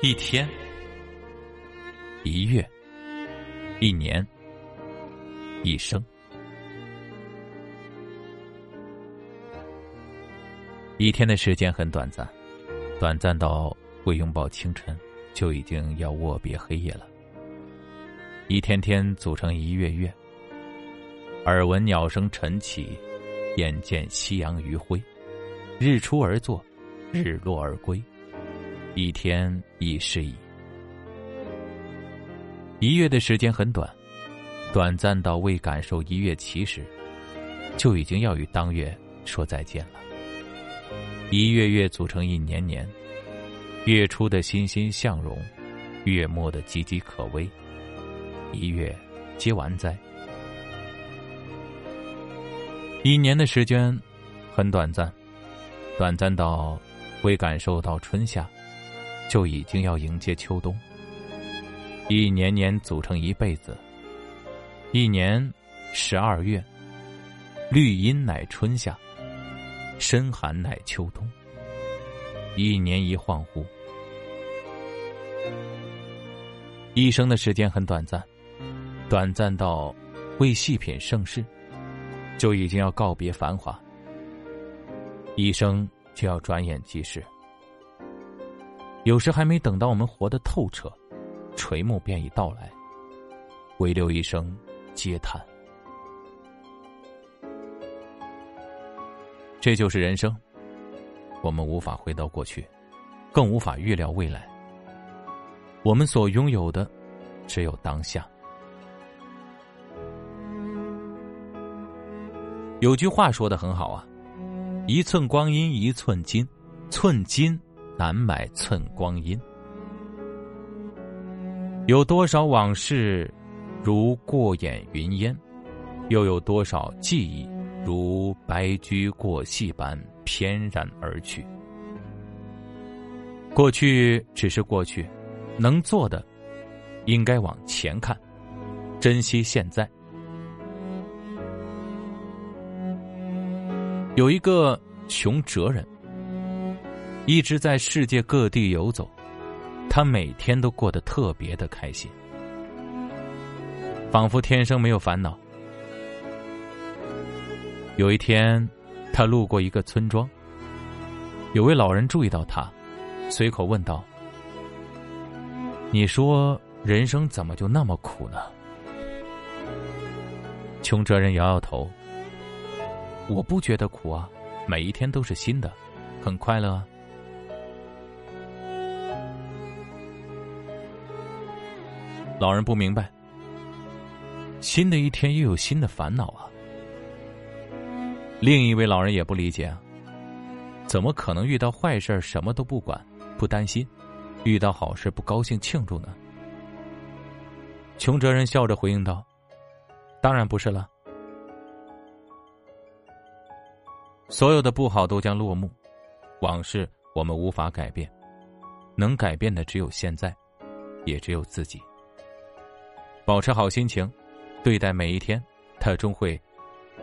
一天，一月，一年，一生。一天的时间很短暂，短暂到未拥抱清晨，就已经要握别黑夜了。一天天组成一月月，耳闻鸟声晨起，眼见夕阳余晖，日出而作，日落而归。一天已是矣。一月的时间很短，短暂到未感受一月起时，就已经要与当月说再见了。一月月组成一年年，月初的欣欣向荣，月末的岌岌可危，一月皆完哉。一年的时间很短暂，短暂到未感受到春夏。就已经要迎接秋冬，一年年组成一辈子。一年十二月，绿阴乃春夏，深寒乃秋冬。一年一恍惚，一生的时间很短暂，短暂到未细品盛世，就已经要告别繁华。一生就要转眼即逝。有时还没等到我们活得透彻，垂暮便已到来，唯留一声嗟叹。这就是人生，我们无法回到过去，更无法预料未来。我们所拥有的，只有当下。有句话说的很好啊：“一寸光阴一寸金，寸金。”难买寸光阴。有多少往事如过眼云烟，又有多少记忆如白驹过隙般翩然而去？过去只是过去，能做的应该往前看，珍惜现在。有一个穷哲人。一直在世界各地游走，他每天都过得特别的开心，仿佛天生没有烦恼。有一天，他路过一个村庄，有位老人注意到他，随口问道：“你说人生怎么就那么苦呢？”穷哲人摇摇头：“我不觉得苦啊，每一天都是新的，很快乐啊。”老人不明白，新的一天又有新的烦恼啊。另一位老人也不理解啊，怎么可能遇到坏事什么都不管不担心，遇到好事不高兴庆祝呢？穷哲人笑着回应道：“当然不是了，所有的不好都将落幕，往事我们无法改变，能改变的只有现在，也只有自己。”保持好心情，对待每一天，他终会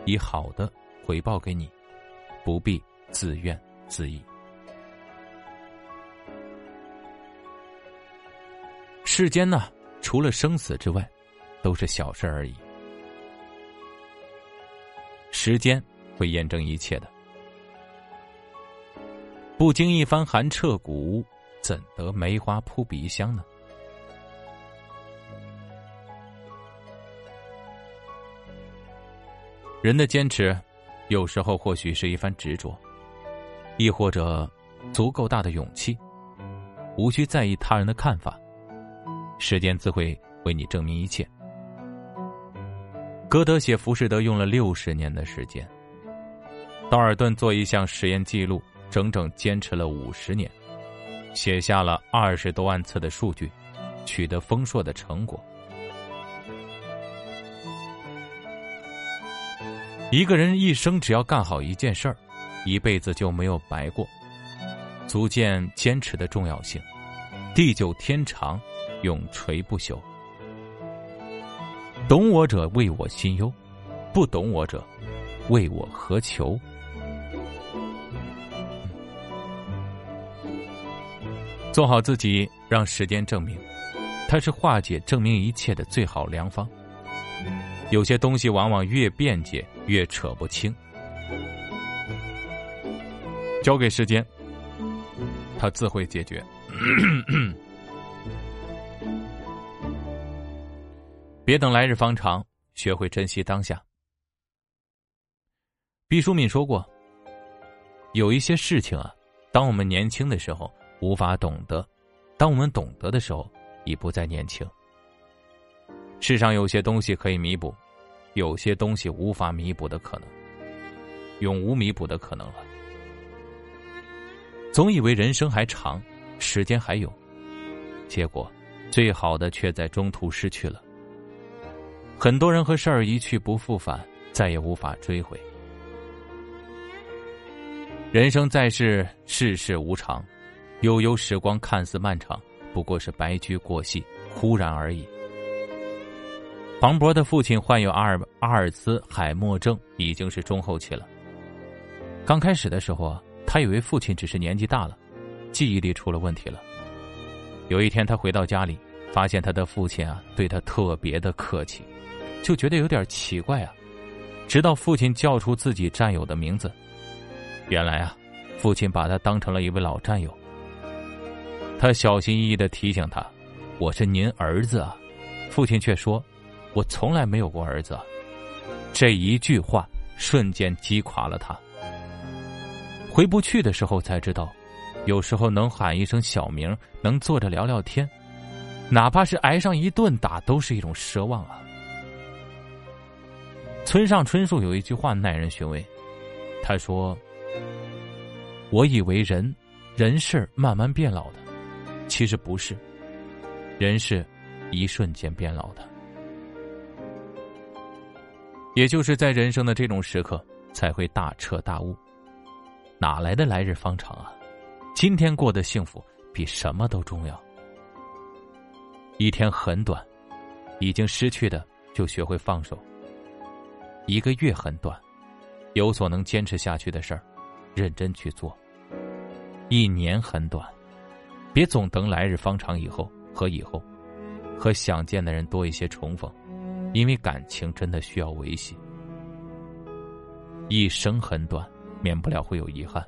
以好的回报给你，不必自怨自艾。世间呢，除了生死之外，都是小事而已。时间会验证一切的，不经一番寒彻骨，怎得梅花扑鼻香呢？人的坚持，有时候或许是一番执着，亦或者足够大的勇气，无需在意他人的看法，时间自会为你证明一切。歌德写《浮士德》用了六十年的时间，道尔顿做一项实验记录，整整坚持了五十年，写下了二十多万次的数据，取得丰硕的成果。一个人一生只要干好一件事儿，一辈子就没有白过，足见坚持的重要性。地久天长，永垂不朽。懂我者为我心忧，不懂我者为我何求？做好自己，让时间证明，它是化解证明一切的最好良方。有些东西往往越辩解越扯不清，交给时间，他自会解决。别等来日方长，学会珍惜当下。毕淑敏说过：“有一些事情啊，当我们年轻的时候无法懂得，当我们懂得的时候，已不再年轻。”世上有些东西可以弥补，有些东西无法弥补的可能，永无弥补的可能了。总以为人生还长，时间还有，结果，最好的却在中途失去了。很多人和事儿一去不复返，再也无法追回。人生在世，世事无常，悠悠时光看似漫长，不过是白驹过隙，忽然而已。黄渤的父亲患有阿尔阿尔兹海默症，已经是中后期了。刚开始的时候啊，他以为父亲只是年纪大了，记忆力出了问题了。有一天，他回到家里，发现他的父亲啊对他特别的客气，就觉得有点奇怪啊。直到父亲叫出自己战友的名字，原来啊，父亲把他当成了一位老战友。他小心翼翼的提醒他：“我是您儿子啊。”父亲却说。我从来没有过儿子，这一句话瞬间击垮了他。回不去的时候才知道，有时候能喊一声小名，能坐着聊聊天，哪怕是挨上一顿打，都是一种奢望啊。村上春树有一句话耐人寻味，他说：“我以为人，人是慢慢变老的，其实不是，人是一瞬间变老的。”也就是在人生的这种时刻，才会大彻大悟。哪来的来日方长啊？今天过得幸福比什么都重要。一天很短，已经失去的就学会放手。一个月很短，有所能坚持下去的事儿，认真去做。一年很短，别总等来日方长以后和以后，和想见的人多一些重逢。因为感情真的需要维系。一生很短，免不了会有遗憾，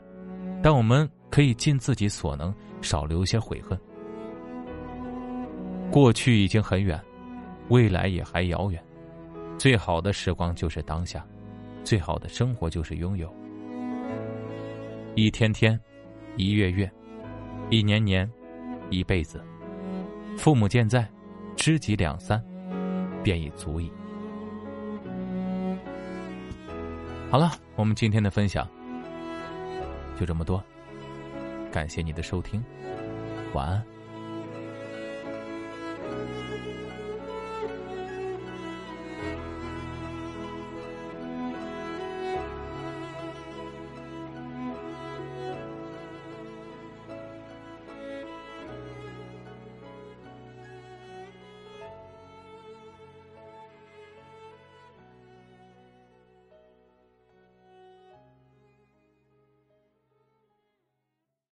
但我们可以尽自己所能，少留些悔恨。过去已经很远，未来也还遥远。最好的时光就是当下，最好的生活就是拥有。一天天，一月月，一年年，一辈子。父母健在，知己两三。便已足矣。好了，我们今天的分享就这么多，感谢你的收听，晚安。